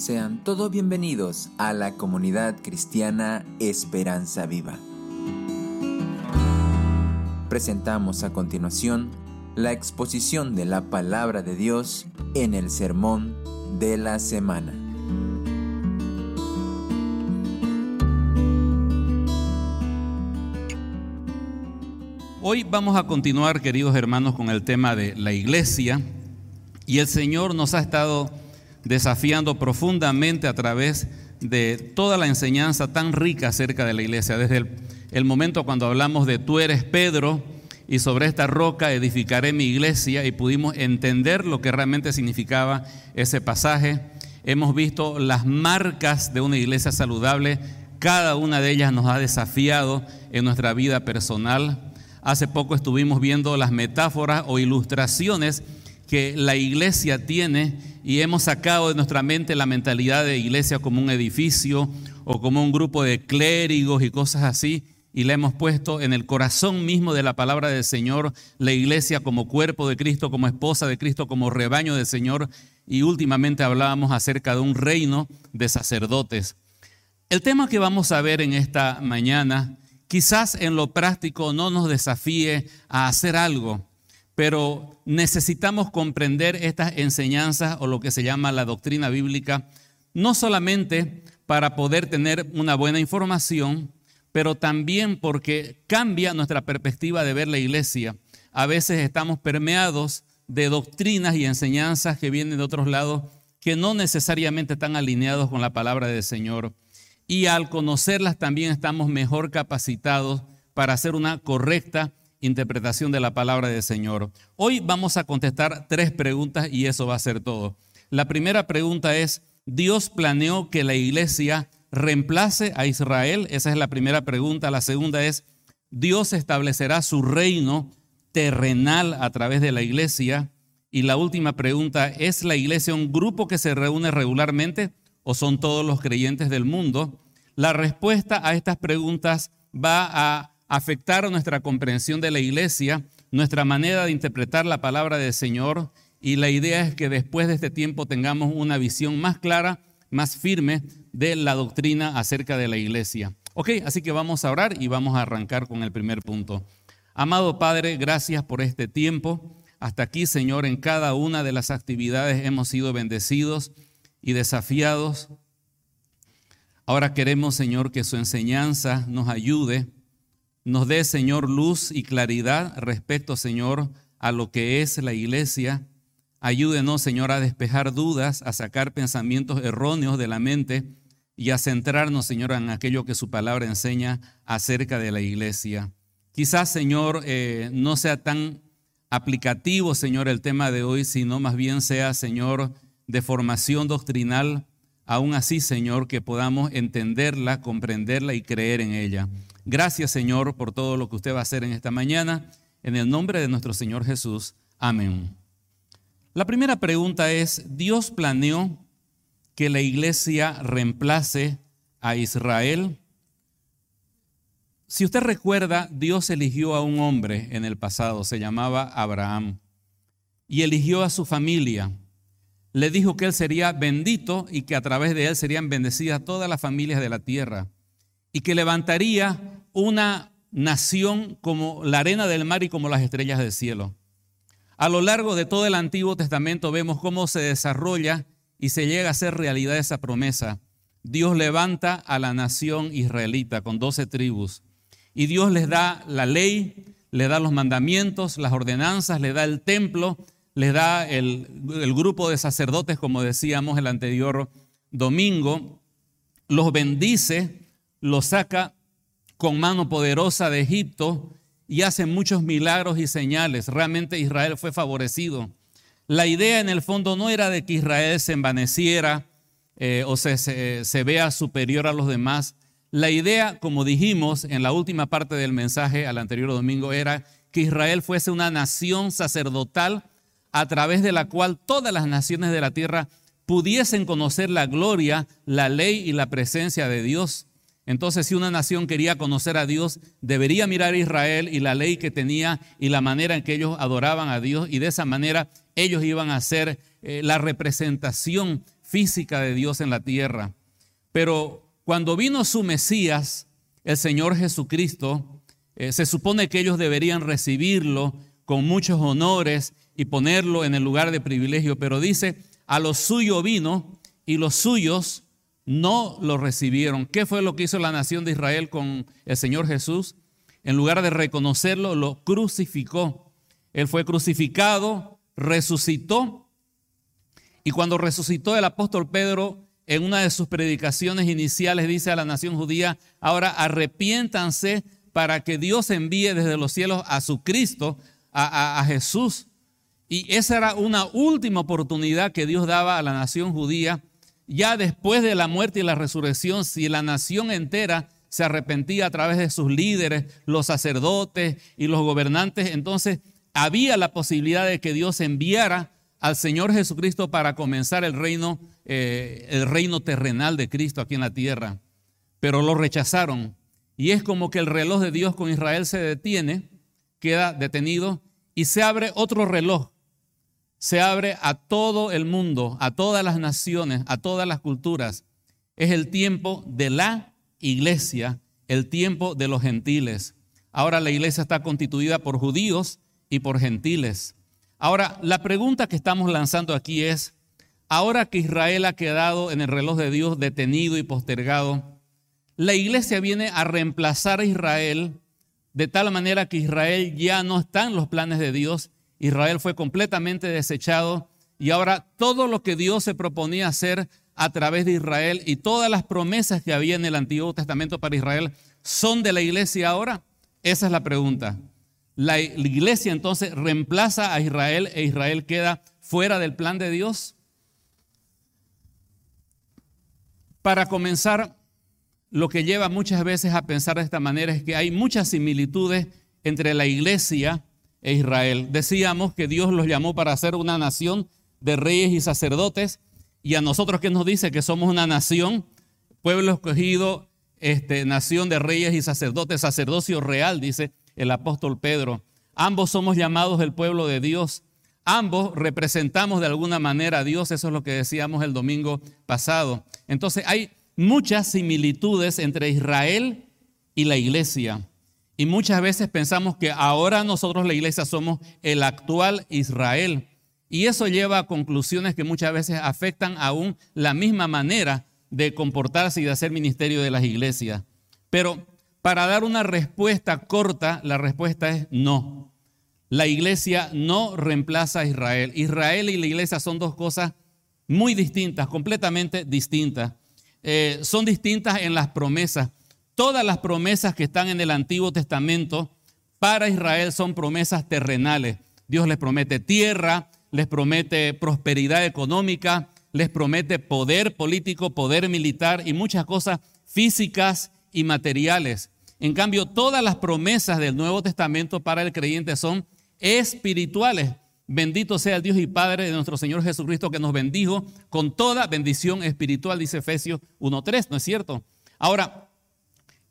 Sean todos bienvenidos a la comunidad cristiana Esperanza Viva. Presentamos a continuación la exposición de la palabra de Dios en el sermón de la semana. Hoy vamos a continuar, queridos hermanos, con el tema de la iglesia y el Señor nos ha estado desafiando profundamente a través de toda la enseñanza tan rica acerca de la iglesia, desde el, momento cuando hablamos de tú eres Pedro y sobre esta roca edificaré mi iglesia y pudimos entender lo que realmente significaba ese pasaje. Hemos visto las marcas de una iglesia saludable, cada una de ellas nos ha desafiado en nuestra vida personal. Hace poco estuvimos viendo las metáforas o ilustraciones que la iglesia tiene y hemos sacado de nuestra mente la mentalidad de iglesia como un edificio o como un grupo de clérigos y cosas así, y la hemos puesto en el corazón mismo de la palabra del Señor, la iglesia como cuerpo de Cristo, como esposa de Cristo, como rebaño del Señor, y últimamente hablábamos acerca de un reino de sacerdotes. El tema que vamos a ver en esta mañana, quizás en lo práctico no nos desafíe a hacer algo, pero necesitamos comprender estas enseñanzas o lo que se llama la doctrina bíblica, no solamente para poder tener una buena información, pero también porque cambia nuestra perspectiva de ver la iglesia. A veces estamos permeados de doctrinas y enseñanzas que vienen de otros lados que no necesariamente están alineados con la palabra del Señor. Y al conocerlas también estamos mejor capacitados para hacer una correcta interpretación de la palabra del Señor. Hoy vamos a contestar tres preguntas y eso va a ser todo. La primera pregunta es, ¿Dios planeó que la iglesia reemplace a Israel? Esa es la primera pregunta. La segunda es, ¿Dios establecerá su reino terrenal a través de la iglesia? Y la última pregunta, ¿es la iglesia un grupo que se reúne regularmente o son todos los creyentes del mundo? La respuesta a estas preguntas va a afectar nuestra comprensión de la iglesia, nuestra manera de interpretar la palabra del Señor y la idea es que después de este tiempo tengamos una visión más clara, más firme de la doctrina acerca de la iglesia. Ok, así que vamos a orar y vamos a arrancar con el primer punto. Amado Padre, gracias por este tiempo. Hasta aquí, Señor, en cada una de las actividades hemos sido bendecidos y desafiados. Ahora queremos, Señor, que su enseñanza nos ayude nos dé, Señor, luz y claridad respecto, Señor, a lo que es la iglesia. Ayúdenos, Señor, a despejar dudas, a sacar pensamientos erróneos de la mente y a centrarnos, Señor, en aquello que su palabra enseña acerca de la iglesia. Quizás, Señor, eh, no sea tan aplicativo, Señor, el tema de hoy, sino más bien sea, Señor, de formación doctrinal. Aún así, Señor, que podamos entenderla, comprenderla y creer en ella. Gracias Señor por todo lo que usted va a hacer en esta mañana. En el nombre de nuestro Señor Jesús. Amén. La primera pregunta es, ¿Dios planeó que la iglesia reemplace a Israel? Si usted recuerda, Dios eligió a un hombre en el pasado, se llamaba Abraham, y eligió a su familia. Le dijo que él sería bendito y que a través de él serían bendecidas todas las familias de la tierra y que levantaría una nación como la arena del mar y como las estrellas del cielo. A lo largo de todo el Antiguo Testamento vemos cómo se desarrolla y se llega a ser realidad esa promesa. Dios levanta a la nación israelita con doce tribus y Dios les da la ley, le da los mandamientos, las ordenanzas, le da el templo, les da el grupo de sacerdotes, como decíamos el anterior domingo, los bendice lo saca con mano poderosa de Egipto y hace muchos milagros y señales. Realmente Israel fue favorecido. La idea en el fondo no era de que Israel se envaneciera eh, o se, se vea superior a los demás. La idea, como dijimos en la última parte del mensaje al anterior domingo, era que Israel fuese una nación sacerdotal a través de la cual todas las naciones de la tierra pudiesen conocer la gloria, la ley y la presencia de Dios. Entonces, si una nación quería conocer a Dios, debería mirar a Israel y la ley que tenía y la manera en que ellos adoraban a Dios y de esa manera ellos iban a ser eh, la representación física de Dios en la tierra. Pero cuando vino su Mesías, el Señor Jesucristo, eh, se supone que ellos deberían recibirlo con muchos honores y ponerlo en el lugar de privilegio, pero dice, a lo suyo vino y los suyos no lo recibieron. ¿Qué fue lo que hizo la nación de Israel con el Señor Jesús? En lugar de reconocerlo, lo crucificó. Él fue crucificado, resucitó, y cuando resucitó el apóstol Pedro, en una de sus predicaciones iniciales dice a la nación judía, ahora arrepiéntanse para que Dios envíe desde los cielos a su Cristo, a, a Jesús. Y esa era una última oportunidad que Dios daba a la nación judía ya después de la muerte y la resurrección, si la nación entera se arrepentía a través de sus líderes, los sacerdotes y los gobernantes, entonces había la posibilidad de que Dios enviara al Señor Jesucristo para comenzar el reino, eh, el reino terrenal de Cristo aquí en la tierra. Pero lo rechazaron. Y es como que el reloj de Dios con Israel se detiene, queda detenido y se abre otro reloj se abre a todo el mundo, a todas las naciones, a todas las culturas. Es el tiempo de la iglesia, el tiempo de los gentiles. Ahora la iglesia está constituida por judíos y por gentiles. Ahora, la pregunta que estamos lanzando aquí es, ahora que Israel ha quedado en el reloj de Dios detenido y postergado, la iglesia viene a reemplazar a Israel de tal manera que Israel ya no está en los planes de Dios Israel fue completamente desechado y ahora todo lo que Dios se proponía hacer a través de Israel y todas las promesas que había en el Antiguo Testamento para Israel son de la iglesia ahora? Esa es la pregunta. La, iglesia entonces reemplaza a Israel e Israel queda fuera del plan de Dios. Para comenzar, lo que lleva muchas veces a pensar de esta manera es que hay muchas similitudes entre la iglesia e Israel. Decíamos que Dios los llamó para ser una nación de reyes y sacerdotes, y a nosotros que nos dice que somos una nación, pueblo escogido, este, nación de reyes y sacerdotes, sacerdocio real, dice el apóstol Pedro. Ambos somos llamados el pueblo de Dios. Ambos representamos de alguna manera a Dios, eso es lo que decíamos el domingo pasado. Entonces hay muchas similitudes entre Israel y la iglesia. Y muchas veces pensamos que ahora nosotros la iglesia somos el actual Israel. Y eso lleva a conclusiones que muchas veces afectan aún la misma manera de comportarse y de hacer ministerio de las iglesias. Pero para dar una respuesta corta, la respuesta es no. La iglesia no reemplaza a Israel. Israel y la iglesia son dos cosas muy distintas, completamente distintas. Eh, son distintas en las promesas. Todas las promesas que están en el Antiguo Testamento para Israel son promesas terrenales. Dios les promete tierra, les promete prosperidad económica, les promete poder político, poder militar y muchas cosas físicas y materiales. En cambio, todas las promesas del Nuevo Testamento para el creyente son espirituales. Bendito sea el Dios y Padre de nuestro Señor Jesucristo que nos bendijo con toda bendición espiritual, dice Efesios 1.3, ¿no es cierto? Ahora,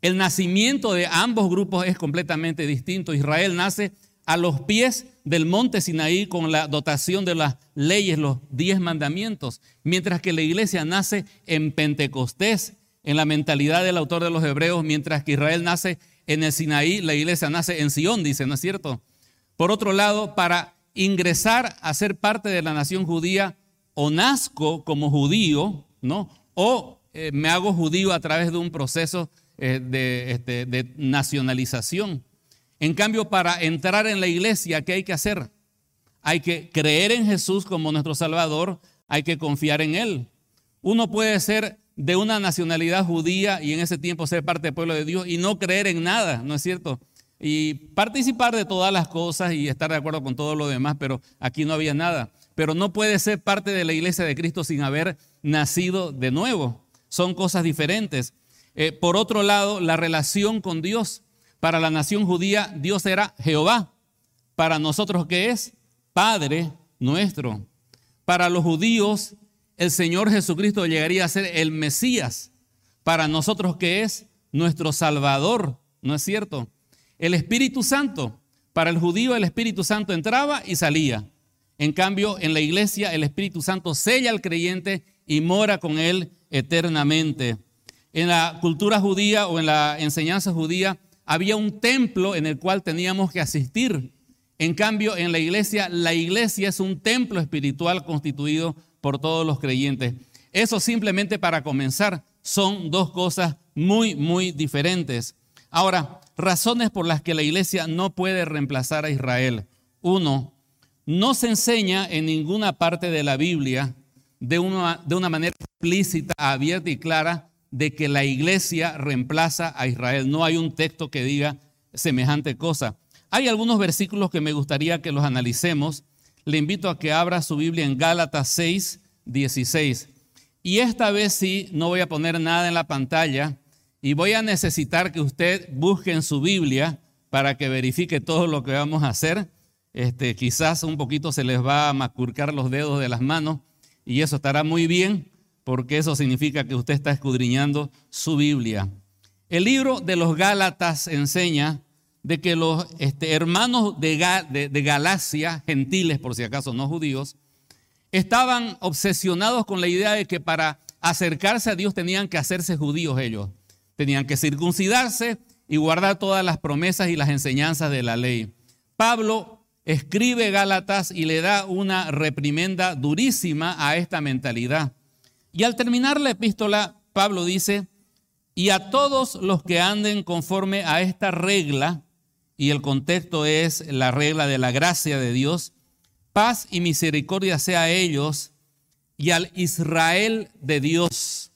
el nacimiento de ambos grupos es completamente distinto. Israel nace a los pies del monte Sinaí con la dotación de las leyes, los diez mandamientos, mientras que la iglesia nace en Pentecostés, en la mentalidad del autor de los Hebreos, mientras que Israel nace en el Sinaí, la iglesia nace en Sión, dice, ¿no es cierto? Por otro lado, para ingresar a ser parte de la nación judía, o nazco como judío, ¿no? O eh, me hago judío a través de un proceso eh, de, este, de nacionalización. En cambio, para entrar en la iglesia, ¿qué hay que hacer? Hay que creer en Jesús como nuestro Salvador, hay que confiar en Él. Uno puede ser de una nacionalidad judía y en ese tiempo ser parte del pueblo de Dios y no creer en nada, ¿no es cierto? Y participar de todas las cosas y estar de acuerdo con todo lo demás, pero aquí no había nada. Pero no puede ser parte de la iglesia de Cristo sin haber nacido de nuevo. Son cosas diferentes. Eh, por otro lado, la relación con Dios. Para la nación judía, Dios era Jehová. Para nosotros, ¿qué es? Padre nuestro. Para los judíos, el Señor Jesucristo llegaría a ser el Mesías. Para nosotros, ¿qué es? Nuestro Salvador. ¿No es cierto? El Espíritu Santo. Para el judío, el Espíritu Santo entraba y salía. En cambio, en la iglesia, el Espíritu Santo sella al creyente y mora con Él eternamente. En la cultura judía o en la enseñanza judía había un templo en el cual teníamos que asistir. En cambio, en la iglesia, la iglesia es un templo espiritual constituido por todos los creyentes. Eso simplemente para comenzar son dos cosas muy, muy diferentes. Ahora, razones por las que la iglesia no puede reemplazar a Israel. Uno, no se enseña en ninguna parte de la Biblia de una, de una manera explícita, abierta y clara de que la iglesia reemplaza a Israel. No hay un texto que diga semejante cosa. Hay algunos versículos que me gustaría que los analicemos. Le invito a que abra su Biblia en Gálatas 6, 16. Y esta vez sí, no voy a poner nada en la pantalla y voy a necesitar que usted busque en su Biblia para que verifique todo lo que vamos a hacer. Este, quizás un poquito se les va a macurcar los dedos de las manos y eso estará muy bien porque eso significa que usted está escudriñando su Biblia. El libro de los Gálatas enseña de que los este, hermanos de, de Galacia, gentiles por si acaso no judíos, estaban obsesionados con la idea de que para acercarse a Dios tenían que hacerse judíos ellos. Tenían que circuncidarse y guardar todas las promesas y las enseñanzas de la ley. Pablo escribe Gálatas y le da una reprimenda durísima a esta mentalidad. Y al terminar la epístola, Pablo dice, y a todos los que anden conforme a esta regla, y el contexto es la regla de la gracia de Dios, Paz y misericordia sea a ellos y al Israel de Dios.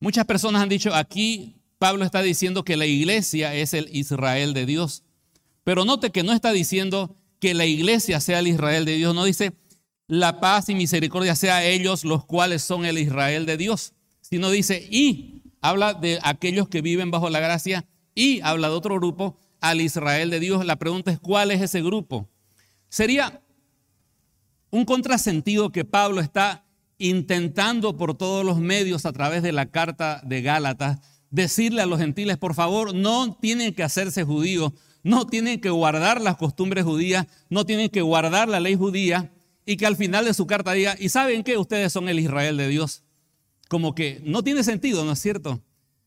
Muchas personas han dicho, aquí Pablo está diciendo que la iglesia es el Israel de Dios. Pero note que no está diciendo que la iglesia sea el Israel de Dios. No dice, la paz y misericordia sea a ellos los cuales son el Israel de Dios. Sino dice, y habla de aquellos que viven bajo la gracia y habla de otro grupo, al Israel de Dios. La pregunta es, ¿cuál es ese grupo? Sería un contrasentido que Pablo está intentando por todos los medios a través de la carta de Gálatas decirle a los gentiles, por favor, no tienen que hacerse judíos, no tienen que guardar las costumbres judías, no tienen que guardar la ley judía y que al final de su carta diga, ¿y saben qué? Ustedes son el Israel de Dios. Como que no tiene sentido, ¿no es cierto?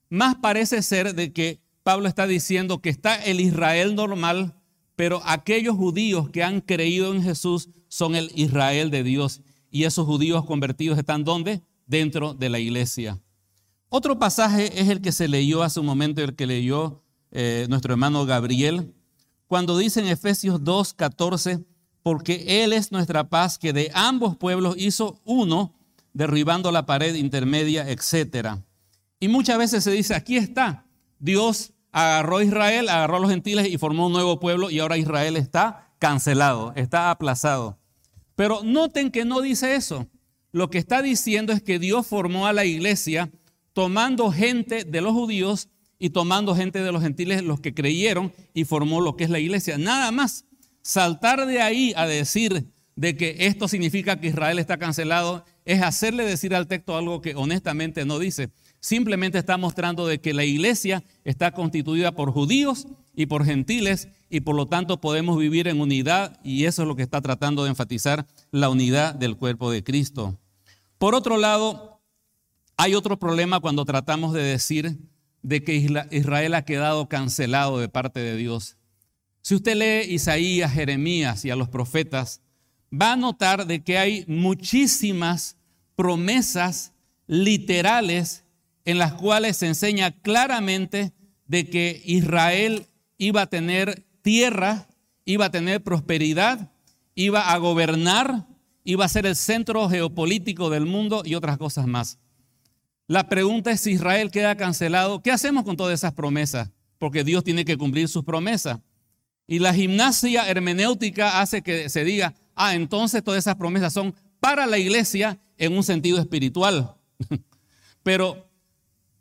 Más parece ser de que Pablo está diciendo que está el Israel normal, pero aquellos judíos que han creído en Jesús son el Israel de Dios. Y esos judíos convertidos están ¿dónde? Dentro de la iglesia. Otro pasaje es el que se leyó hace un momento, el que leyó eh, nuestro hermano Gabriel, cuando dice en Efesios 2, 14, porque Él es nuestra paz, que de ambos pueblos hizo uno, derribando la pared intermedia, etc. Y muchas veces se dice, aquí está, Dios agarró a Israel, agarró a los gentiles y formó un nuevo pueblo y ahora Israel está cancelado, está aplazado. Pero noten que no dice eso. Lo que está diciendo es que Dios formó a la iglesia tomando gente de los judíos y tomando gente de los gentiles, los que creyeron, y formó lo que es la iglesia. Nada más. Saltar de ahí a decir de que esto significa que Israel está cancelado es hacerle decir al texto algo que honestamente no dice. Simplemente está mostrando de que la iglesia está constituida por judíos y por gentiles y por lo tanto podemos vivir en unidad y eso es lo que está tratando de enfatizar la unidad del cuerpo de Cristo. Por otro lado, hay otro problema cuando tratamos de decir de que Israel ha quedado cancelado de parte de Dios. Si usted lee Isaías, Jeremías y a los profetas, va a notar de que hay muchísimas promesas literales en las cuales se enseña claramente de que Israel iba a tener tierra, iba a tener prosperidad, iba a gobernar, iba a ser el centro geopolítico del mundo y otras cosas más. La pregunta es si Israel queda cancelado, ¿qué hacemos con todas esas promesas? Porque Dios tiene que cumplir sus promesas. Y la gimnasia hermenéutica hace que se diga, ah, entonces todas esas promesas son para la iglesia en un sentido espiritual. Pero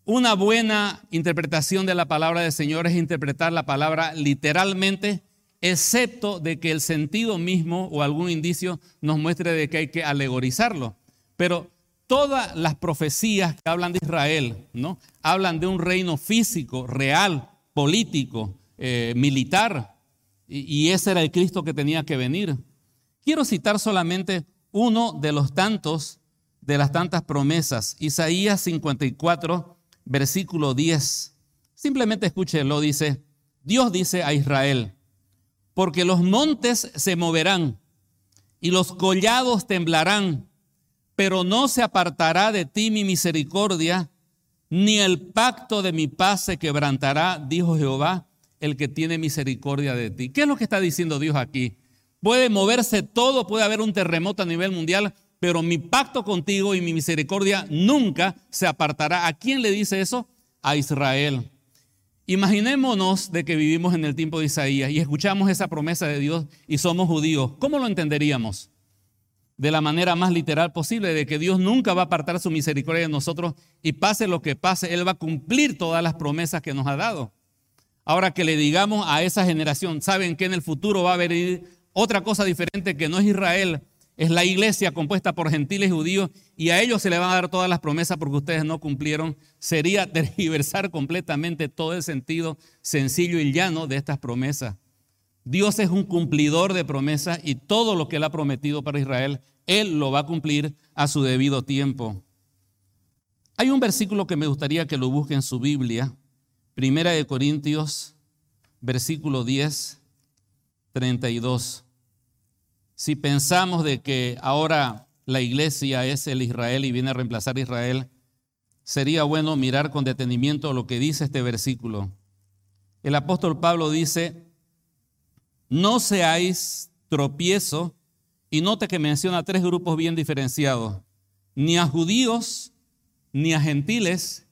una buena interpretación de la palabra del Señor es interpretar la palabra literalmente, excepto de que el sentido mismo o algún indicio nos muestre de que hay que alegorizarlo. Pero todas las profecías que hablan de Israel, ¿no? Hablan de un reino físico, real, político, eh, militar, y, ese era el Cristo que tenía que venir. Quiero citar solamente uno de los tantos de las tantas promesas. Isaías 54, versículo 10. Simplemente escúchelo, dice, Dios dice a Israel, porque los montes se moverán y los collados temblarán, pero no se apartará de ti mi misericordia, ni el pacto de mi paz se quebrantará, dijo Jehová, el que tiene misericordia de ti. ¿Qué es lo que está diciendo Dios aquí? Puede moverse todo, puede haber un terremoto a nivel mundial, pero mi pacto contigo y mi misericordia nunca se apartará. ¿A quién le dice eso? A Israel. Imaginémonos de que vivimos en el tiempo de Isaías y escuchamos esa promesa de Dios y somos judíos. ¿Cómo lo entenderíamos? De la manera más literal posible, de que Dios nunca va a apartar su misericordia de nosotros y pase lo que pase, Él va a cumplir todas las promesas que nos ha dado. Ahora que le digamos a esa generación, saben que en el futuro va a haber otra cosa diferente que no es Israel, es la iglesia compuesta por gentiles judíos y a ellos se le van a dar todas las promesas porque ustedes no cumplieron, sería tergiversar completamente todo el sentido sencillo y llano de estas promesas. Dios es un cumplidor de promesas y todo lo que Él ha prometido para Israel, Él lo va a cumplir a su debido tiempo. Hay un versículo que me gustaría que lo busque en su Biblia, Primera de Corintios, versículo 10, 32. Si pensamos de que ahora la iglesia es el Israel y viene a reemplazar a Israel, sería bueno mirar con detenimiento lo que dice este versículo. El apóstol Pablo dice, no seáis tropiezo, y note que menciona tres grupos bien diferenciados, ni a judíos, ni a gentiles,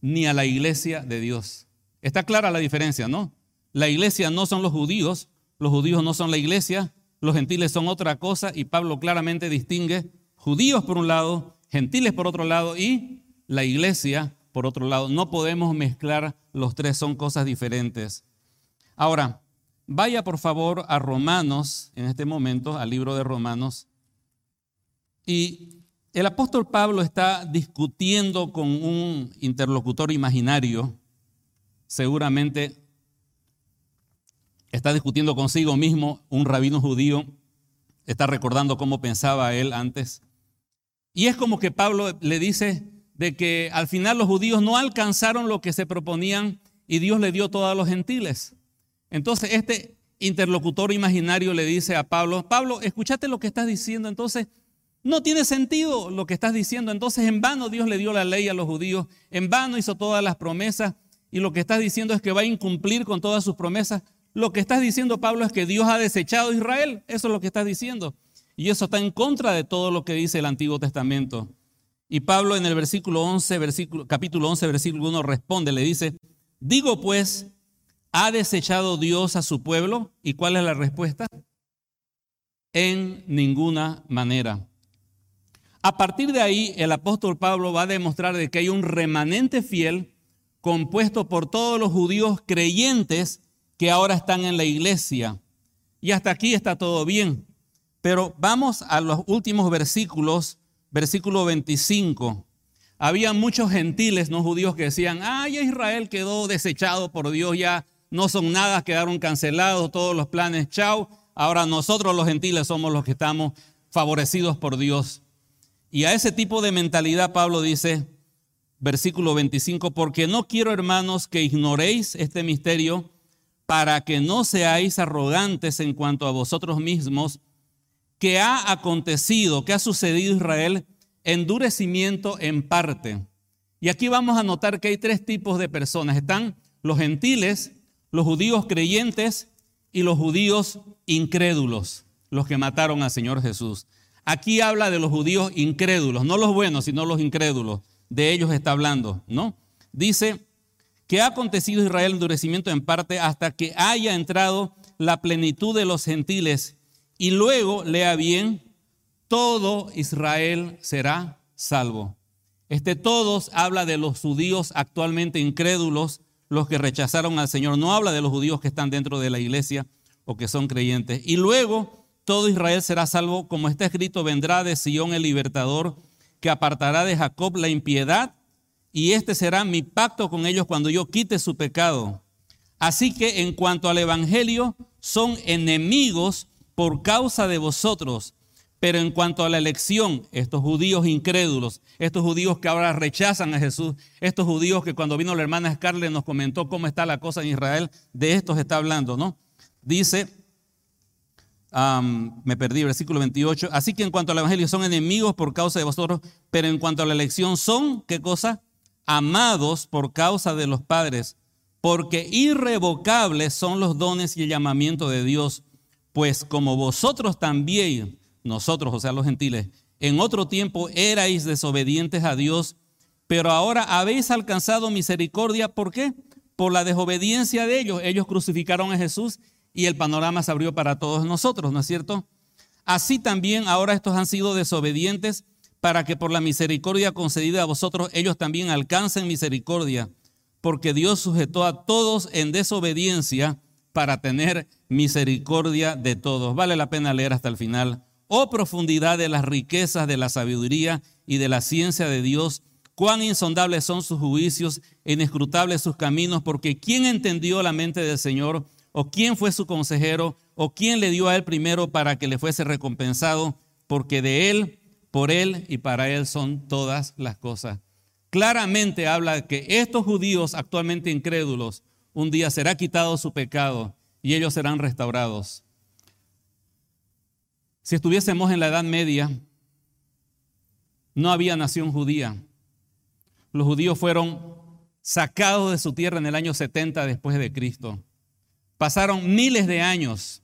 ni a la iglesia de Dios. Está clara la diferencia, ¿no? La iglesia no son los judíos, los judíos no son la iglesia, los gentiles son otra cosa y Pablo claramente distingue judíos por un lado, gentiles por otro lado y la iglesia por otro lado. No podemos mezclar los tres, son cosas diferentes. Ahora, vaya por favor a Romanos, en este momento, al libro de Romanos, y el apóstol Pablo está discutiendo con un interlocutor imaginario, seguramente está discutiendo consigo mismo, un rabino judío está recordando cómo pensaba él antes. Y es como que Pablo le dice de que al final los judíos no alcanzaron lo que se proponían y Dios le dio todo a los gentiles. Entonces este interlocutor imaginario le dice a Pablo, Pablo, escúchate lo que estás diciendo, entonces no tiene sentido lo que estás diciendo, entonces en vano Dios le dio la ley a los judíos, en vano hizo todas las promesas y lo que estás diciendo es que va a incumplir con todas sus promesas. Lo que estás diciendo, Pablo, es que Dios ha desechado a Israel. Eso es lo que estás diciendo. Y eso está en contra de todo lo que dice el Antiguo Testamento. Y Pablo en el versículo 11, versículo, capítulo 11, versículo 1 responde, le dice, digo pues, ¿ha desechado Dios a su pueblo? ¿Y cuál es la respuesta? En ninguna manera. A partir de ahí, el apóstol Pablo va a demostrar de que hay un remanente fiel compuesto por todos los judíos creyentes que ahora están en la iglesia. Y hasta aquí está todo bien. Pero vamos a los últimos versículos, versículo 25. Había muchos gentiles no judíos que decían, ay, Israel quedó desechado por Dios, ya no son nada, quedaron cancelados todos los planes, chao. Ahora nosotros los gentiles somos los que estamos favorecidos por Dios. Y a ese tipo de mentalidad Pablo dice, versículo 25, porque no quiero hermanos que ignoréis este misterio para que no seáis arrogantes en cuanto a vosotros mismos, que ha acontecido, que ha sucedido Israel, endurecimiento en parte. Y aquí vamos a notar que hay tres tipos de personas. Están los gentiles, los judíos creyentes y los judíos incrédulos, los que mataron al Señor Jesús. Aquí habla de los judíos incrédulos, no los buenos, sino los incrédulos. De ellos está hablando, ¿no? Dice, que ha acontecido Israel endurecimiento en parte hasta que haya entrado la plenitud de los gentiles. Y luego, lea bien, todo Israel será salvo. Este todos habla de los judíos actualmente incrédulos, los que rechazaron al Señor. No habla de los judíos que están dentro de la iglesia o que son creyentes. Y luego todo Israel será salvo, como está escrito, vendrá de Sión el libertador, que apartará de Jacob la impiedad y este será mi pacto con ellos cuando yo quite su pecado. Así que en cuanto al Evangelio, son enemigos por causa de vosotros, Pero en cuanto a la elección, estos judíos incrédulos, estos judíos que ahora rechazan a Jesús, estos judíos que cuando vino la hermana Scarlett nos comentó cómo está la cosa en Israel, de estos está hablando, ¿no? Dice, me perdí, versículo 28, así que en cuanto al Evangelio son enemigos por causa de vosotros, pero en cuanto a la elección son, ¿qué cosa? Amados por causa de los padres, porque irrevocables son los dones y el llamamiento de Dios, pues como vosotros también nosotros, o sea, los gentiles, en otro tiempo erais desobedientes a Dios, pero ahora habéis alcanzado misericordia. ¿Por qué? Por la desobediencia de ellos. Ellos crucificaron a Jesús y el panorama se abrió para todos nosotros, ¿no es cierto? Así también ahora estos han sido desobedientes para que por la misericordia concedida a vosotros ellos también alcancen misericordia, porque Dios sujetó a todos en desobediencia para tener misericordia de todos. Vale la pena leer hasta el final oh profundidad de las riquezas de la sabiduría y de la ciencia de Dios, cuán insondables son sus juicios, inescrutables sus caminos, porque ¿quién entendió la mente del Señor? ¿O quién fue su consejero? ¿O quién le dio a él primero para que le fuese recompensado? Porque de él, por él y para él son todas las cosas. Claramente habla que estos judíos actualmente incrédulos, un día será quitado su pecado y ellos serán restaurados. Si estuviésemos en la Edad Media, no había nación judía. Los judíos fueron sacados de su tierra en el año 70 después de Cristo. Pasaron miles de años.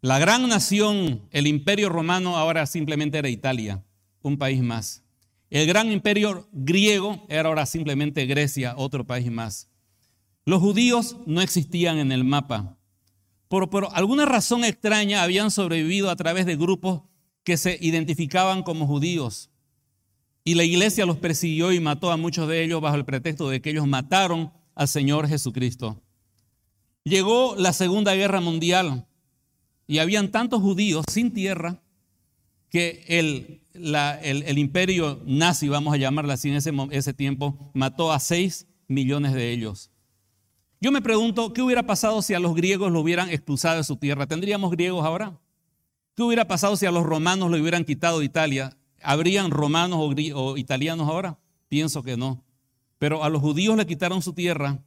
La gran nación, el imperio romano, ahora simplemente era Italia, un país más. El gran imperio griego era ahora simplemente Grecia, otro país más. Los judíos no existían en el mapa por, alguna razón extraña habían sobrevivido a través de grupos que se identificaban como judíos. Y la iglesia los persiguió y mató a muchos de ellos bajo el pretexto de que ellos mataron al Señor Jesucristo. Llegó la Segunda Guerra Mundial y habían tantos judíos sin tierra que el, el, imperio nazi, vamos a llamarla así en ese, ese tiempo, mató a 6 millones de ellos. Yo me pregunto, ¿qué hubiera pasado si a los griegos lo hubieran expulsado de su tierra? ¿Tendríamos griegos ahora? ¿Qué hubiera pasado si a los romanos lo hubieran quitado de Italia? ¿Habrían romanos o, italianos ahora? Pienso que no. Pero a los judíos le quitaron su tierra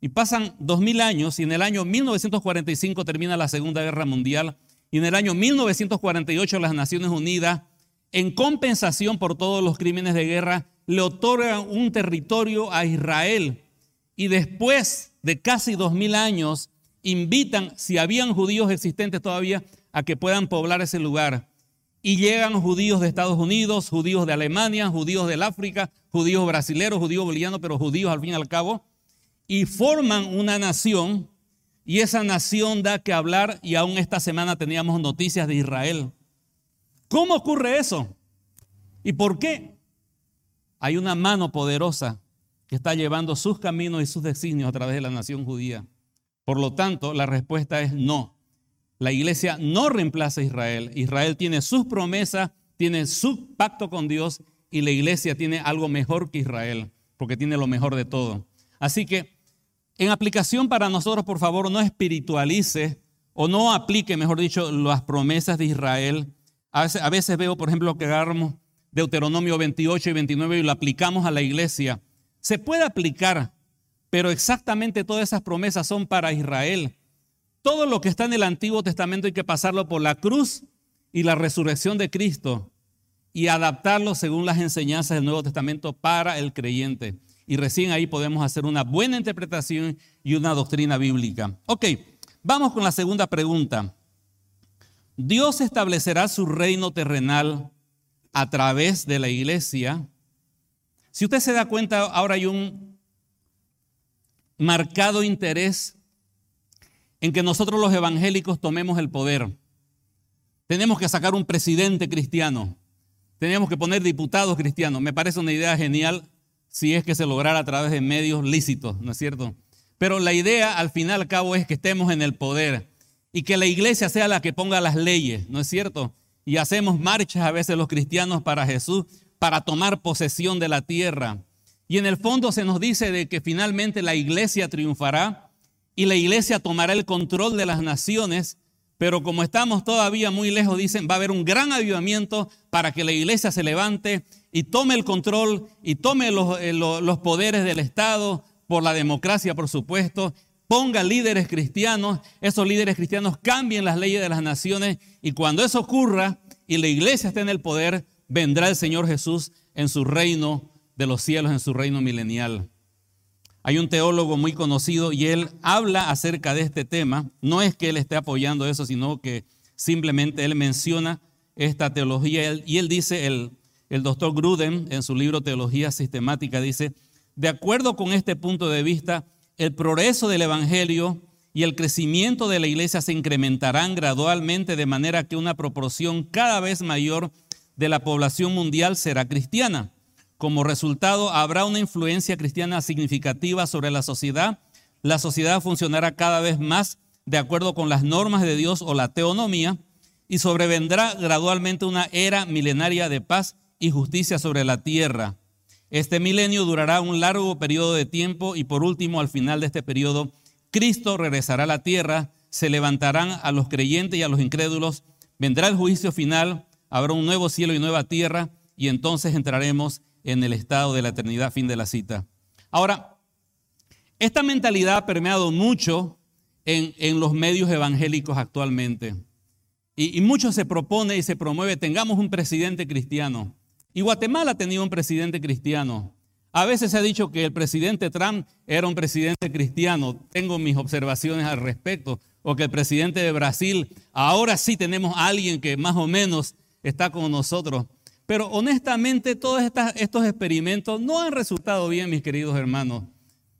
y pasan dos mil años y en el año 1945 termina la Segunda Guerra Mundial y en el año 1948 las Naciones Unidas, en compensación por todos los crímenes de guerra, le otorgan un territorio a Israel y después de casi dos mil años invitan, si habían judíos existentes todavía, a que puedan poblar ese lugar. Y llegan judíos de Estados Unidos, judíos de Alemania, judíos del África, judíos brasileños, judíos bolivianos, pero judíos al fin y al cabo, y forman una nación, y esa nación da que hablar, y aún esta semana teníamos noticias de Israel. ¿Cómo ocurre eso? ¿Y por qué? Hay una mano poderosa que está llevando sus caminos y sus designios a través de la nación judía. Por lo tanto, la respuesta es no. La iglesia no reemplaza a Israel. Israel tiene sus promesas, tiene su pacto con Dios y la iglesia tiene algo mejor que Israel, porque tiene lo mejor de todo. Así que, en aplicación para nosotros, por favor, no espiritualice o no aplique, mejor dicho, las promesas de Israel. A veces, a veces veo, por ejemplo, que agarramos Deuteronomio 28 y 29 y lo aplicamos a la iglesia se puede aplicar, pero exactamente todas esas promesas son para Israel. Todo lo que está en el Antiguo Testamento hay que pasarlo por la cruz y la resurrección de Cristo y adaptarlo según las enseñanzas del Nuevo Testamento para el creyente. Y recién ahí podemos hacer una buena interpretación y una doctrina bíblica. Ok, vamos con la segunda pregunta. ¿Dios establecerá su reino terrenal a través de la iglesia? Si usted se da cuenta, ahora hay un marcado interés en que nosotros los evangélicos tomemos el poder. Tenemos que sacar un presidente cristiano. Tenemos que poner diputados cristianos. Me parece una idea genial si es que se lograra a través de medios lícitos, ¿no es cierto? Pero la idea al final al cabo es que estemos en el poder y que la iglesia sea la que ponga las leyes, ¿no es cierto? Y hacemos marchas a veces los cristianos para Jesús, para tomar posesión de la tierra. Y en el fondo se nos dice de que finalmente la iglesia triunfará y la iglesia tomará el control de las naciones, pero como estamos todavía muy lejos, dicen, va a haber un gran avivamiento para que la iglesia se levante y tome el control y tome los, eh, los poderes del Estado por la democracia, por supuesto, ponga líderes cristianos, esos líderes cristianos cambien las leyes de las naciones y cuando eso ocurra y la iglesia esté en el poder, vendrá el Señor Jesús en su reino de los cielos, en su reino milenial. Hay un teólogo muy conocido y él habla acerca de este tema. No es que él esté apoyando eso, sino que simplemente él menciona esta teología y él dice, el, el doctor Gruden en su libro Teología Sistemática dice, de acuerdo con este punto de vista, el progreso del Evangelio y el crecimiento de la iglesia se incrementarán gradualmente de manera que una proporción cada vez mayor de la población mundial será cristiana. Como resultado, habrá una influencia cristiana significativa sobre la sociedad. La sociedad funcionará cada vez más de acuerdo con las normas de Dios o la teonomía y sobrevendrá gradualmente una era milenaria de paz y justicia sobre la tierra. Este milenio durará un largo periodo de tiempo y por último, al final de este periodo, Cristo regresará a la tierra, se levantarán a los creyentes y a los incrédulos, vendrá el juicio final, habrá un nuevo cielo y nueva tierra y entonces entraremos en el estado de la eternidad, fin de la cita. Ahora, esta mentalidad ha permeado mucho en, los medios evangélicos actualmente. Y, y mucho se propone y se promueve, tengamos un presidente cristiano. Y Guatemala ha tenido un presidente cristiano. A veces se ha dicho que el presidente Trump era un presidente cristiano. Tengo mis observaciones al respecto. O que el presidente de Brasil, ahora sí tenemos a alguien que más o menos está con nosotros. Pero honestamente todos estos experimentos no han resultado bien, mis queridos hermanos.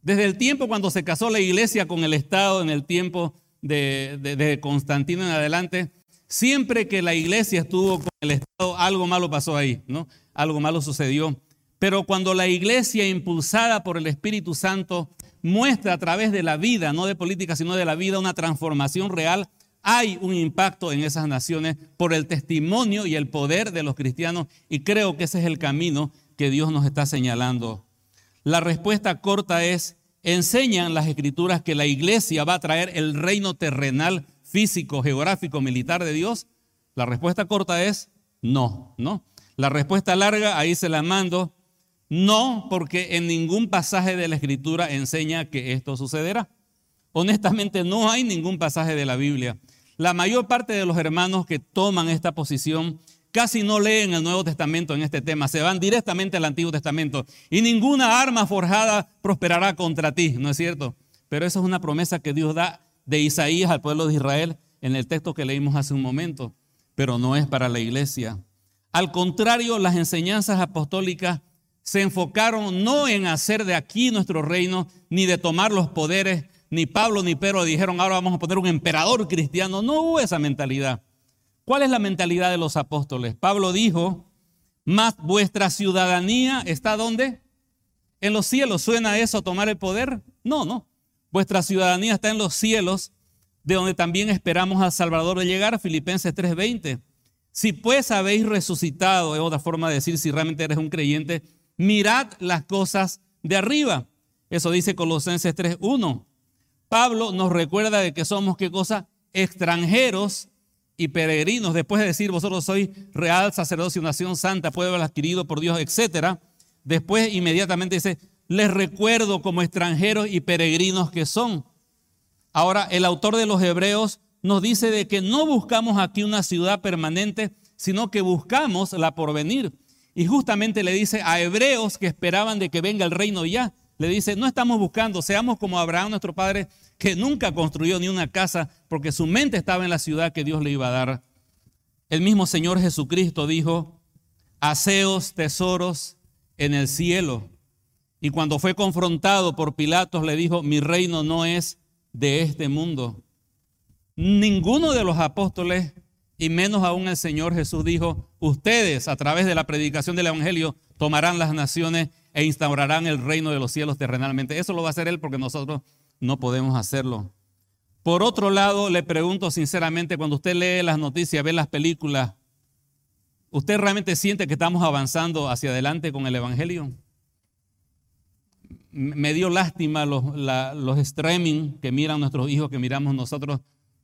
Desde el tiempo cuando se casó la iglesia con el Estado, en el tiempo de Constantino en adelante, siempre que la iglesia estuvo con el Estado, algo malo pasó ahí, ¿no? algo malo sucedió. Pero cuando la iglesia, impulsada por el Espíritu Santo, muestra a través de la vida, no de política, sino de la vida, una transformación real, hay un impacto en esas naciones por el testimonio y el poder de los cristianos y creo que ese es el camino que Dios nos está señalando. La respuesta corta es, enseñan las escrituras que la iglesia va a traer el reino terrenal, físico, geográfico, militar de Dios. La respuesta corta es, no, ¿no? La respuesta larga, ahí se la mando, no, porque en ningún pasaje de la Escritura enseña que esto sucederá. Honestamente, no hay ningún pasaje de la Biblia. La mayor parte de los hermanos que toman esta posición casi no leen el Nuevo Testamento en este tema, se van directamente al Antiguo Testamento y ninguna arma forjada prosperará contra ti, ¿no es cierto? Pero esa es una promesa que Dios da de Isaías al pueblo de Israel en el texto que leímos hace un momento, pero no es para la iglesia. Al contrario, las enseñanzas apostólicas se enfocaron no en hacer de aquí nuestro reino, ni de tomar los poderes, ni Pablo ni Pedro dijeron, ahora vamos a poner un emperador cristiano. No hubo esa mentalidad. ¿Cuál es la mentalidad de los apóstoles? Pablo dijo, más vuestra ciudadanía está donde? En los cielos. ¿Suena eso tomar el poder? No, no. Vuestra ciudadanía está en los cielos, de donde también esperamos al Salvador de llegar, Filipenses 3:20. Si pues habéis resucitado, es otra forma de decir si realmente eres un creyente, mirad las cosas de arriba. Eso dice Colosenses 3.1. Pablo nos recuerda de que somos qué cosa? Extranjeros y peregrinos. Después de decir, vosotros sois real sacerdocio, nación santa, pueblo adquirido por Dios, etc. Después inmediatamente dice, les recuerdo como extranjeros y peregrinos que son. Ahora, el autor de los Hebreos nos dice de que no buscamos aquí una ciudad permanente, sino que buscamos la porvenir. Y justamente le dice a hebreos que esperaban de que venga el reino ya, le dice, no estamos buscando, seamos como Abraham, nuestro padre, que nunca construyó ni una casa porque su mente estaba en la ciudad que Dios le iba a dar. El mismo Señor Jesucristo dijo, haceos tesoros en el cielo. Y cuando fue confrontado por Pilatos, le dijo, mi reino no es de este mundo. Ninguno de los apóstoles, y menos aún el Señor Jesús dijo, ustedes a través de la predicación del Evangelio tomarán las naciones e instaurarán el reino de los cielos terrenalmente. Eso lo va a hacer Él porque nosotros no podemos hacerlo. Por otro lado, le pregunto sinceramente, cuando usted lee las noticias, ve las películas, ¿usted realmente siente que estamos avanzando hacia adelante con el Evangelio? Me dio lástima los, streaming que miran nuestros hijos, que miramos nosotros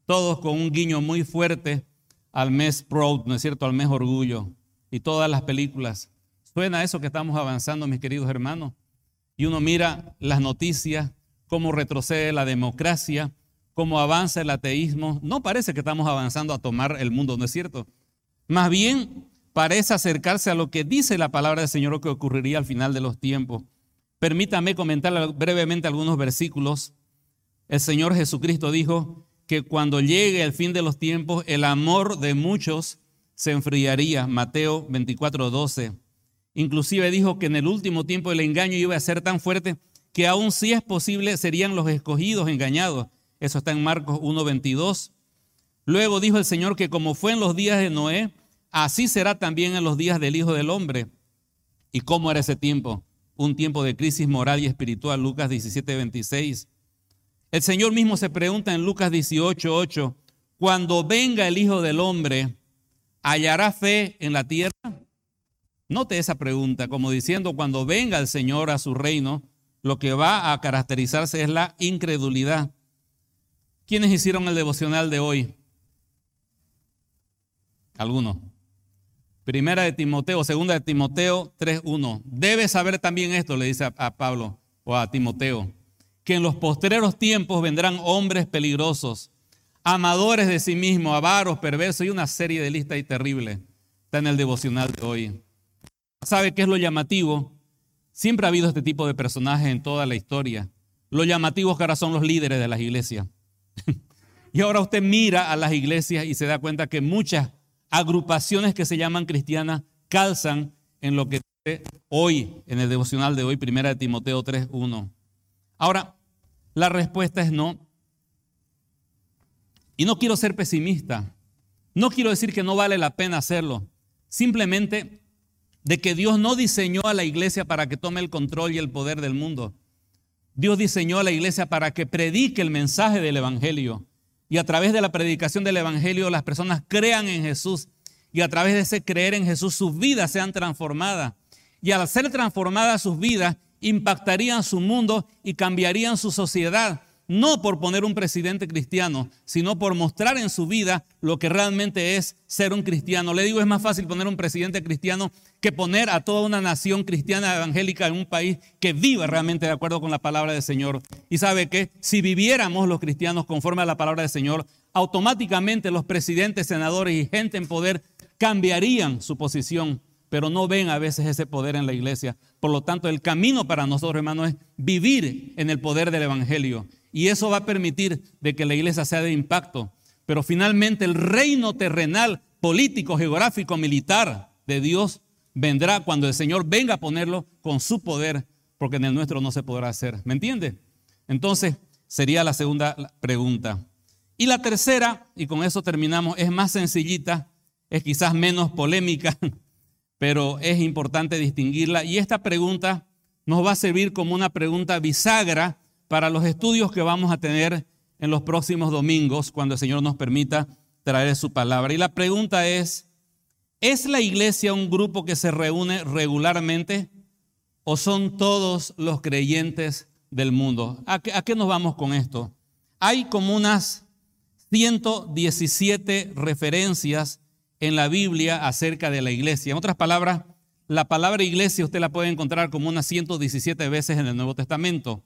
todos con un guiño muy fuerte al mes Proud, ¿no es cierto? Al mes Orgullo y todas las películas. Suena eso que estamos avanzando, mis queridos hermanos. Y uno mira las noticias, cómo retrocede la democracia, cómo avanza el ateísmo. No parece que estamos avanzando a tomar el mundo, ¿no es cierto? Más bien parece acercarse a lo que dice la palabra del Señor que ocurriría al final de los tiempos. Permítame comentar brevemente algunos versículos. El Señor Jesucristo dijo que cuando llegue el fin de los tiempos, el amor de muchos se enfriaría. Mateo 24, 12. Inclusive dijo que en el último tiempo el engaño iba a ser tan fuerte que aún si es posible serían los escogidos engañados. Eso está en Marcos 1.22. Luego dijo el Señor que como fue en los días de Noé, así será también en los días del Hijo del Hombre. ¿Y cómo era ese tiempo? Un tiempo de crisis moral y espiritual, Lucas 17.26. El Señor mismo se pregunta en Lucas 18.8, cuando venga el Hijo del Hombre, ¿hallará fe en la tierra? Note esa pregunta, como diciendo, cuando venga el Señor a su reino, lo que va a caracterizarse es la incredulidad. ¿Quiénes hicieron el devocional de hoy? Algunos. Primera de Timoteo, segunda de Timoteo 3.1. Debes saber también esto, le dice a, Pablo o a Timoteo, que en los postreros tiempos vendrán hombres peligrosos, amadores de sí mismos, avaros, perversos y una serie de listas y terribles. Está en el devocional de hoy. ¿Sabe qué es lo llamativo? Siempre ha habido este tipo de personajes en toda la historia. Lo llamativos que ahora son los líderes de las iglesias. y ahora usted mira a las iglesias y se da cuenta que muchas agrupaciones que se llaman cristianas calzan en lo que hoy, en el devocional de hoy, primera de Timoteo 3.1. Ahora, la respuesta es no. Y no quiero ser pesimista. No quiero decir que no vale la pena hacerlo. Simplemente de que Dios no diseñó a la iglesia para que tome el control y el poder del mundo. Dios diseñó a la iglesia para que predique el mensaje del Evangelio. Y a través de la predicación del Evangelio las personas crean en Jesús. Y a través de ese creer en Jesús sus vidas sean transformadas. Y al ser transformadas sus vidas, impactarían su mundo y cambiarían su sociedad no por poner un presidente cristiano, sino por mostrar en su vida lo que realmente es ser un cristiano. Le digo, es más fácil poner un presidente cristiano que poner a toda una nación cristiana evangélica en un país que viva realmente de acuerdo con la palabra del Señor. Y sabe que si viviéramos los cristianos conforme a la palabra del Señor, automáticamente los presidentes, senadores y gente en poder cambiarían su posición pero no ven a veces ese poder en la iglesia. Por lo tanto, el camino para nosotros, hermanos, es vivir en el poder del Evangelio. Y eso va a permitir de que la iglesia sea de impacto. Pero finalmente el reino terrenal, político, geográfico, militar de Dios vendrá cuando el Señor venga a ponerlo con su poder, porque en el nuestro no se podrá hacer. ¿Me entiende? Entonces, sería la segunda pregunta. Y la tercera, y con eso terminamos, es más sencillita, es quizás menos polémica, pero es importante distinguirla. Y esta pregunta nos va a servir como una pregunta bisagra para los estudios que vamos a tener en los próximos domingos, cuando el Señor nos permita traer su palabra. Y la pregunta es, ¿es la iglesia un grupo que se reúne regularmente o son todos los creyentes del mundo? ¿A qué, nos vamos con esto? Hay como unas 117 referencias en la Biblia acerca de la iglesia. En otras palabras, la palabra iglesia usted la puede encontrar como unas 117 veces en el Nuevo Testamento.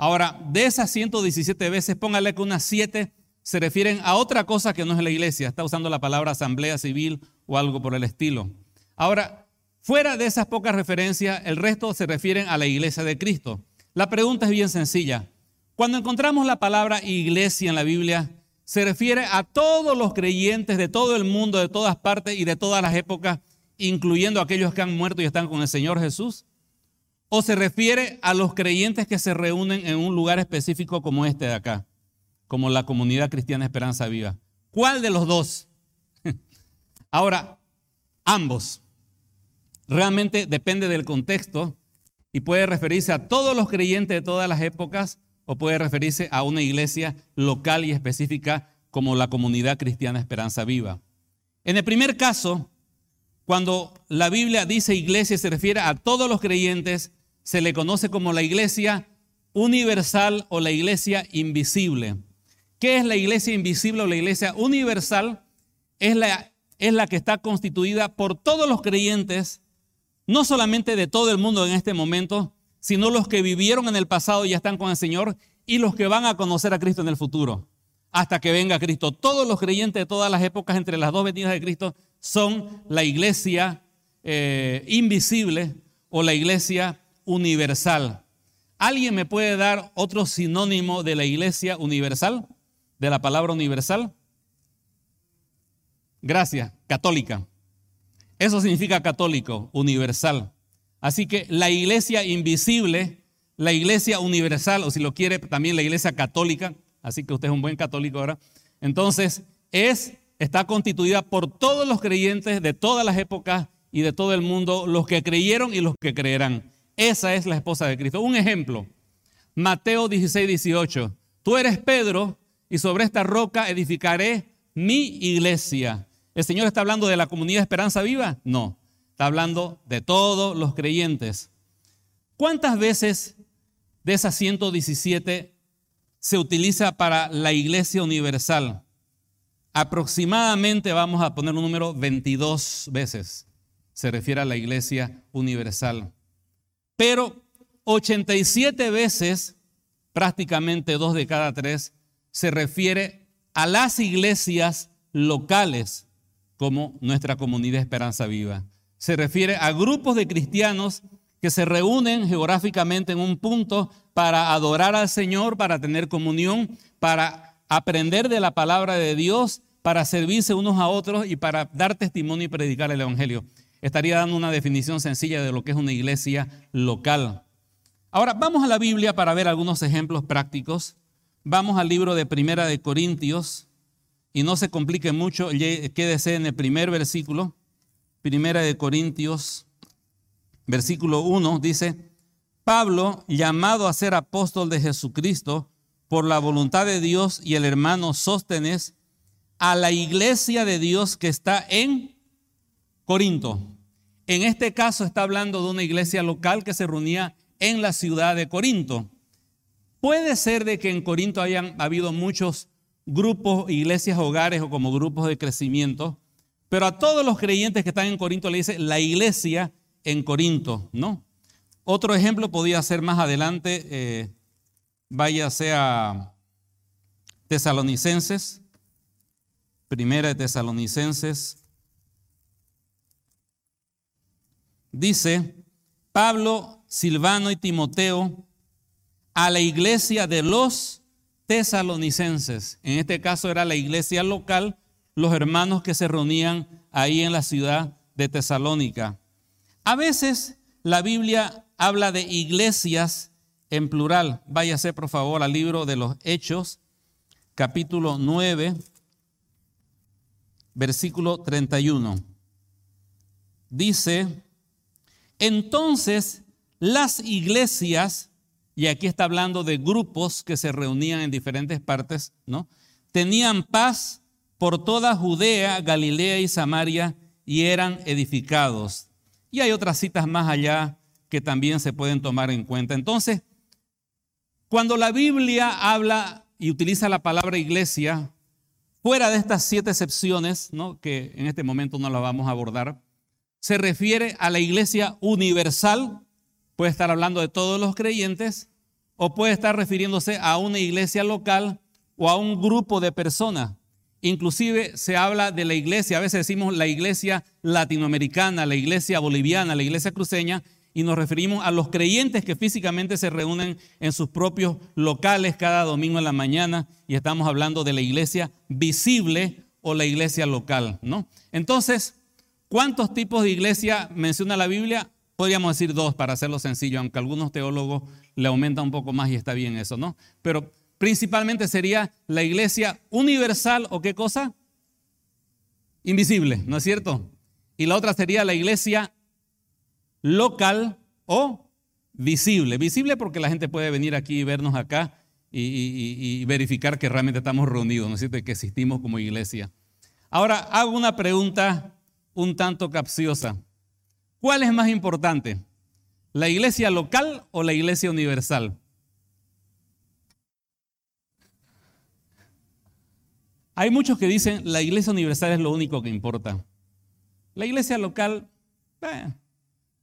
Ahora, de esas 117 veces, póngale que unas 7 se refieren a otra cosa que no es la iglesia. Está usando la palabra asamblea civil o algo por el estilo. Ahora, fuera de esas pocas referencias, el resto se refieren a la iglesia de Cristo. La pregunta es bien sencilla. Cuando encontramos la palabra iglesia en la Biblia, se refiere a todos los creyentes de todo el mundo, de todas partes y de todas las épocas, incluyendo aquellos que han muerto y están con el Señor Jesús o se refiere a los creyentes que se reúnen en un lugar específico como este de acá, como la comunidad cristiana Esperanza Viva? ¿Cuál de los dos? Ahora, ambos. Realmente depende del contexto y puede referirse a todos los creyentes de todas las épocas o puede referirse a una iglesia local y específica como la comunidad cristiana Esperanza Viva. En el primer caso, cuando la Biblia dice iglesia se refiere a todos los creyentes se le conoce como la iglesia universal o la iglesia invisible. ¿Qué es la iglesia invisible o la iglesia universal? Es la, es la que está constituida por todos los creyentes, no solamente de todo el mundo en este momento, sino los que vivieron en el pasado y ya están con el Señor y los que van a conocer a Cristo en el futuro, hasta que venga Cristo. Todos los creyentes de todas las épocas entre las dos venidas de Cristo son la iglesia eh, invisible o la iglesia universal. ¿Alguien me puede dar otro sinónimo de la iglesia universal? De la palabra universal. Gracias, católica. Eso significa católico, universal. Así que la iglesia invisible, la iglesia universal, o si lo quiere también la iglesia católica, así que usted es un buen católico ahora, entonces es, está constituida por todos los creyentes de todas las épocas y de todo el mundo, los que creyeron y los que creerán. Esa es la esposa de Cristo. Un ejemplo, Mateo 16, 18. Tú eres Pedro y sobre esta roca edificaré mi iglesia. ¿El Señor está hablando de la comunidad de Esperanza Viva? No, está hablando de todos los creyentes. ¿Cuántas veces de esas 117 se utiliza para la iglesia universal? Aproximadamente vamos a poner un número 22 veces se refiere a la iglesia universal. Pero 87 veces, prácticamente dos de cada tres, se refiere a las iglesias locales como nuestra comunidad Esperanza Viva. Se refiere a grupos de cristianos que se reúnen geográficamente en un punto para adorar al Señor, para tener comunión, para aprender de la palabra de Dios, para servirse unos a otros y para dar testimonio y predicar el Evangelio estaría dando una definición sencilla de lo que es una iglesia local. Ahora, vamos a la Biblia para ver algunos ejemplos prácticos. Vamos al libro de Primera de Corintios y no se complique mucho, quédese en el primer versículo. Primera de Corintios, versículo 1, dice, Pablo, llamado a ser apóstol de Jesucristo por la voluntad de Dios y el hermano Sóstenes, a la iglesia de Dios que está en Corinto. En este caso está hablando de una iglesia local que se reunía en la ciudad de Corinto. Puede ser de que en Corinto hayan habido muchos grupos, iglesias, hogares o como grupos de crecimiento, pero a todos los creyentes que están en Corinto le dice la iglesia en Corinto, ¿no? Otro ejemplo podía ser más adelante, eh, váyase a Tesalonicenses, primera de Tesalonicenses, dice Pablo, Silvano y Timoteo a la iglesia de los tesalonicenses. En este caso era la iglesia local, los hermanos que se reunían ahí en la ciudad de Tesalónica. A veces la Biblia habla de iglesias en plural. Váyase por favor al libro de los Hechos, capítulo 9, versículo 31. Dice, entonces, las iglesias, y aquí está hablando de grupos que se reunían en diferentes partes, ¿no? Tenían paz por toda Judea, Galilea y Samaria y eran edificados. Y hay otras citas más allá que también se pueden tomar en cuenta. Entonces, cuando la Biblia habla y utiliza la palabra iglesia, fuera de estas siete excepciones, ¿no? que en este momento no las vamos a abordar, se refiere a la iglesia universal, puede estar hablando de todos los creyentes, o puede estar refiriéndose a una iglesia local o a un grupo de personas. Inclusive se habla de la iglesia, a veces decimos la iglesia latinoamericana, la iglesia boliviana, la iglesia cruceña, y nos referimos a los creyentes que físicamente se reúnen en sus propios locales cada domingo en la mañana, y estamos hablando de la iglesia visible o la iglesia local, ¿no? Entonces, ¿Cuántos tipos de iglesia menciona la Biblia? Podríamos decir dos para hacerlo sencillo, aunque algunos teólogos le aumentan un poco más y está bien eso, ¿no? Pero principalmente sería la iglesia universal o qué cosa? Invisible, ¿no es cierto? Y la otra sería la iglesia local o visible. Visible porque la gente puede venir aquí y vernos acá y, verificar que realmente estamos reunidos, ¿no es cierto? Que existimos como iglesia. Ahora hago una pregunta un tanto capciosa. ¿Cuál es más importante? ¿La iglesia local o la iglesia universal? Hay muchos que dicen la iglesia universal es lo único que importa. La iglesia local, eh,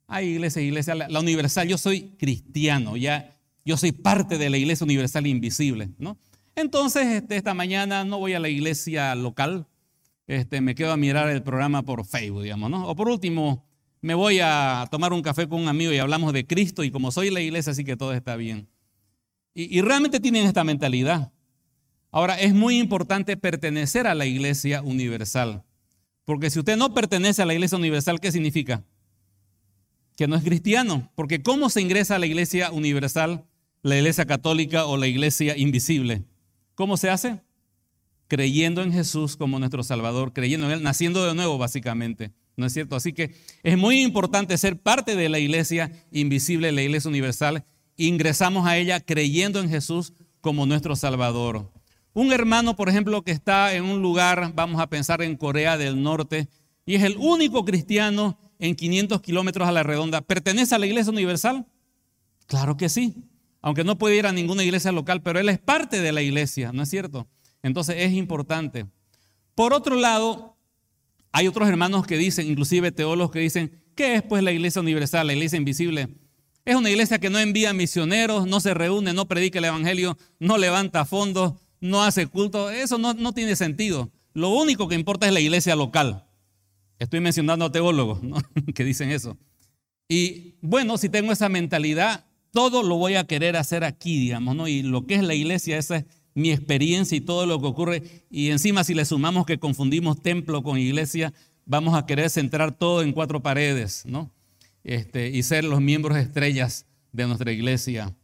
hay iglesia, iglesia, la, la, universal, yo soy cristiano, ya yo soy parte de la iglesia universal invisible, ¿no? Entonces, este, esta mañana no voy a la iglesia local, este, me quedo a mirar el programa por Facebook, digamos, ¿no? O por último, me voy a tomar un café con un amigo y hablamos de Cristo y como soy la iglesia, así que todo está bien. Y, y realmente tienen esta mentalidad. Ahora, es muy importante pertenecer a la iglesia universal. Porque si usted no pertenece a la iglesia universal, ¿qué significa? Que no es cristiano. Porque ¿cómo se ingresa a la iglesia universal, la iglesia católica o la iglesia invisible? ¿Cómo se hace? Creyendo en Jesús como nuestro Salvador, creyendo en Él, naciendo de nuevo básicamente. ¿No es cierto? Así que es muy importante ser parte de la iglesia invisible, la iglesia universal. Ingresamos a ella creyendo en Jesús como nuestro Salvador. Un hermano, por ejemplo, que está en un lugar, vamos a pensar en Corea del Norte, y es el único cristiano en 500 kilómetros a la redonda, ¿pertenece a la iglesia universal? Claro que sí, aunque no puede ir a ninguna iglesia local, pero él es parte de la iglesia, ¿no es cierto? Entonces es importante. Por otro lado, hay otros hermanos que dicen, inclusive teólogos que dicen, ¿qué es pues la iglesia universal, la iglesia invisible? Es una iglesia que no envía misioneros, no se reúne, no predica el evangelio, no levanta fondos, no hace culto, eso no, tiene sentido. Lo único que importa es la iglesia local. Estoy mencionando a teólogos que dicen eso. Y bueno, si tengo esa mentalidad, todo lo voy a querer hacer aquí, digamos, ¿no? Y lo que es la iglesia, esa es mi experiencia y todo lo que ocurre. Y encima si le sumamos que confundimos templo con iglesia, vamos a querer centrar todo en cuatro paredes, ¿no? Este, y ser los miembros estrellas de nuestra iglesia.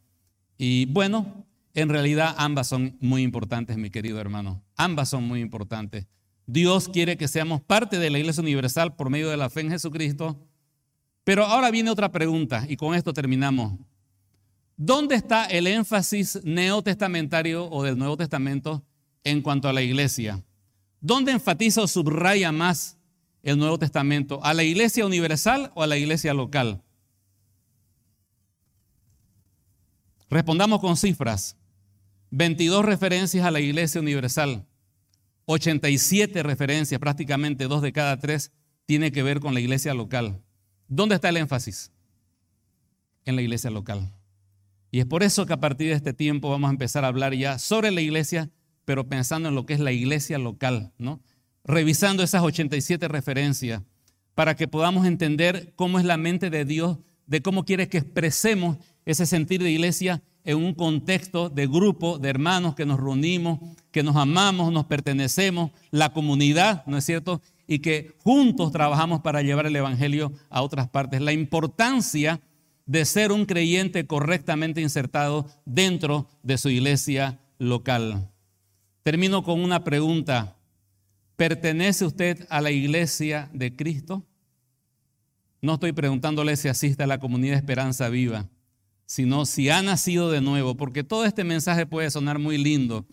Y bueno, en realidad ambas son muy importantes, mi querido hermano. Ambas son muy importantes. Dios quiere que seamos parte de la Iglesia Universal por medio de la fe en Jesucristo. Pero ahora viene otra pregunta y con esto terminamos. ¿Dónde está el énfasis neotestamentario o del Nuevo Testamento en cuanto a la iglesia? ¿Dónde enfatiza o subraya más el Nuevo Testamento? ¿A la iglesia universal o a la iglesia local? Respondamos con cifras. 22 referencias a la Iglesia Universal, 87 referencias, prácticamente dos de cada tres, tiene que ver con la iglesia local. ¿Dónde está el énfasis? En la iglesia local. Y es por eso que a partir de este tiempo vamos a empezar a hablar ya sobre la iglesia, pero pensando en lo que es la iglesia local, ¿no? Revisando esas 87 referencias para que podamos entender cómo es la mente de Dios, de cómo quiere que expresemos ese sentir de iglesia en un contexto de grupo de hermanos que nos reunimos, que nos amamos, nos pertenecemos, la comunidad, ¿no es cierto? Y que juntos trabajamos para llevar el Evangelio a otras partes. La importancia de ser un creyente correctamente insertado dentro de su iglesia local. Termino con una pregunta. ¿Pertenece usted a la iglesia de Cristo? No estoy preguntándole si asiste a la comunidad Esperanza Viva sino si ha nacido de nuevo, porque todo este mensaje puede sonar muy lindo,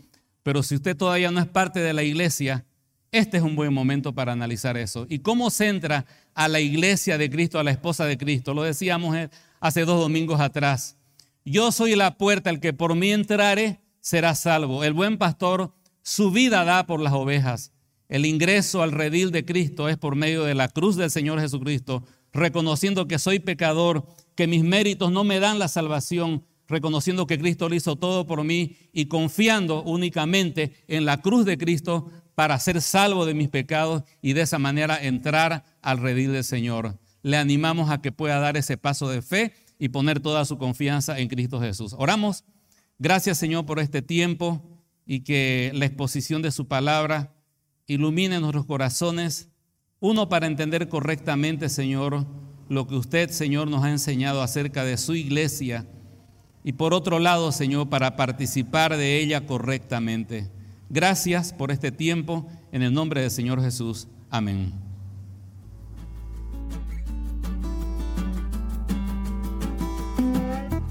pero si usted todavía no es parte de la iglesia, este es un buen momento para analizar eso. ¿Y cómo centra a la iglesia de Cristo, a la esposa de Cristo? Lo decíamos eh, hace dos domingos atrás. Yo soy la puerta, el que por mí entrare será salvo. El buen pastor su vida da por las ovejas. El ingreso al redil de Cristo es por medio de la cruz del Señor Jesucristo, reconociendo que soy pecador que mis méritos no me dan la salvación, reconociendo que Cristo lo hizo todo por mí y confiando únicamente en la cruz de Cristo para ser salvo de mis pecados y de esa manera entrar al redil del Señor. Le animamos a que pueda dar ese paso de fe y poner toda su confianza en Cristo Jesús. Oramos. Gracias Señor por este tiempo y que la exposición de su palabra ilumine nuestros corazones. Uno, para entender correctamente, Señor, lo que usted, Señor, nos ha enseñado acerca de su iglesia y por otro lado, Señor, para participar de ella correctamente. Gracias por este tiempo, en el nombre del Señor Jesús. Amén.